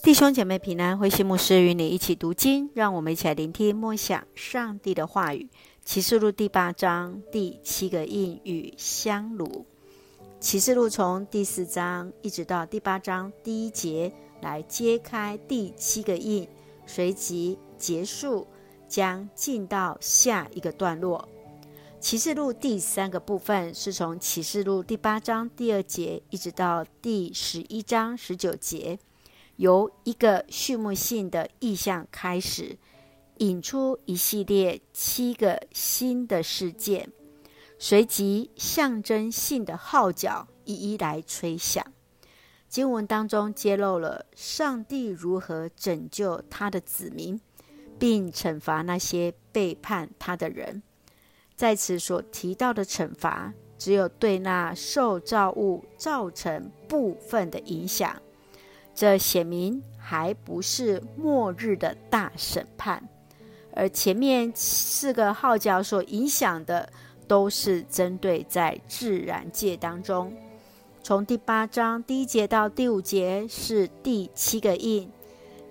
弟兄姐妹平安，灰心牧师与你一起读经，让我们一起来聆听默想上帝的话语。启示录第八章第七个印与香炉。启示录从第四章一直到第八章第一节来揭开第七个印，随即结束，将进到下一个段落。启示录第三个部分是从启示录第八章第二节一直到第十一章十九节。由一个序幕性的意象开始，引出一系列七个新的事件，随即象征性的号角一一来吹响。经文当中揭露了上帝如何拯救他的子民，并惩罚那些背叛他的人。在此所提到的惩罚，只有对那受造物造成部分的影响。这显明还不是末日的大审判，而前面四个号角所影响的，都是针对在自然界当中。从第八章第一节到第五节是第七个印，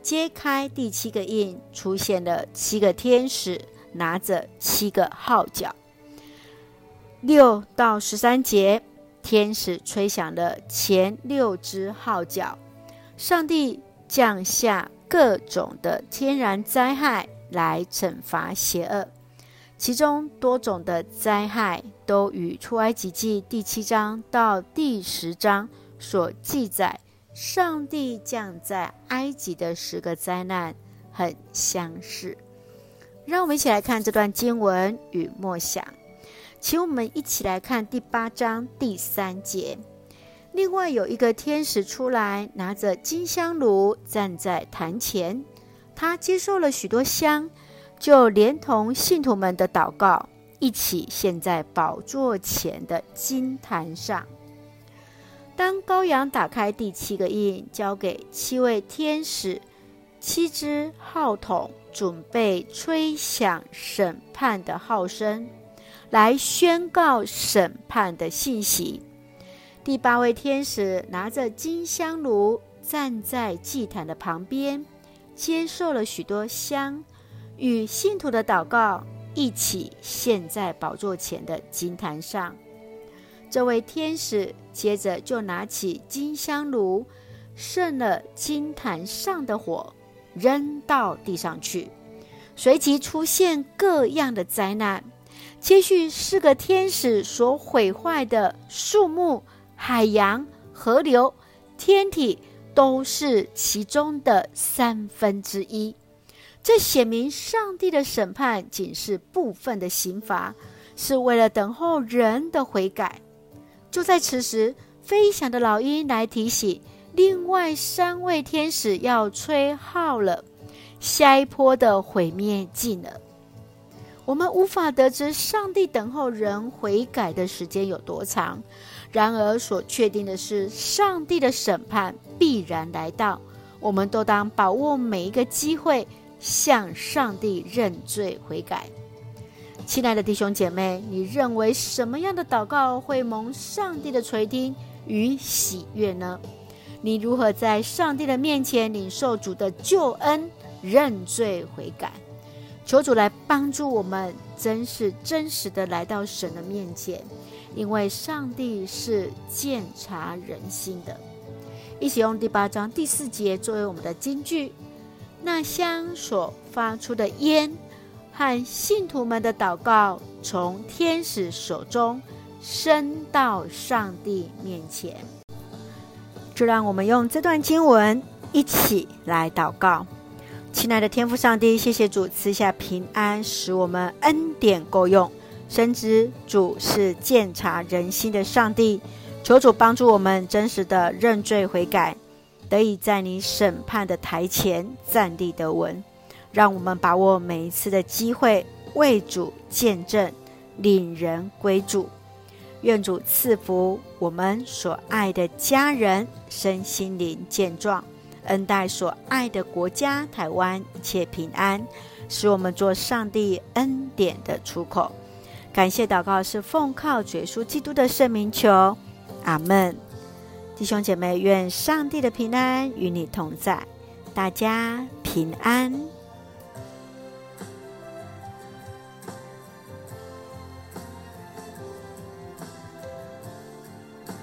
揭开第七个印，出现了七个天使拿着七个号角。六到十三节，天使吹响了前六支号角。上帝降下各种的天然灾害来惩罚邪恶，其中多种的灾害都与出埃及记第七章到第十章所记载上帝降在埃及的十个灾难很相似。让我们一起来看这段经文与默想，请我们一起来看第八章第三节。另外有一个天使出来，拿着金香炉站在坛前，他接受了许多香，就连同信徒们的祷告，一起献在宝座前的金坛上。当羔羊打开第七个印，交给七位天使，七支号筒准备吹响审判的号声，来宣告审判的信息。第八位天使拿着金香炉站在祭坛的旁边，接受了许多香，与信徒的祷告一起献在宝座前的金坛上。这位天使接着就拿起金香炉，顺了金坛上的火，扔到地上去，随即出现各样的灾难。接续四个天使所毁坏的树木。海洋、河流、天体都是其中的三分之一。这显明上帝的审判仅是部分的刑罚，是为了等候人的悔改。就在此时，飞翔的老鹰来提醒另外三位天使要吹号了，下一波的毁灭近了。我们无法得知上帝等候人悔改的时间有多长。然而，所确定的是，上帝的审判必然来到。我们都当把握每一个机会，向上帝认罪悔改。亲爱的弟兄姐妹，你认为什么样的祷告会蒙上帝的垂听与喜悦呢？你如何在上帝的面前领受主的救恩、认罪悔改？求主来帮助我们，真是真实的来到神的面前。因为上帝是鉴察人心的，一起用第八章第四节作为我们的金句。那香所发出的烟和信徒们的祷告，从天使手中升到上帝面前。就让我们用这段经文一起来祷告。亲爱的天父上帝，谢谢主赐下平安，使我们恩典够用。深知主是鉴察人心的上帝，求主帮助我们真实的认罪悔改，得以在你审判的台前站立得稳。让我们把握每一次的机会，为主见证，领人归主。愿主赐福我们所爱的家人身心灵健壮，恩待所爱的国家台湾一切平安，使我们做上帝恩典的出口。感谢祷告是奉靠主耶稣基督的圣名求，阿门。弟兄姐妹，愿上帝的平安与你同在，大家平安。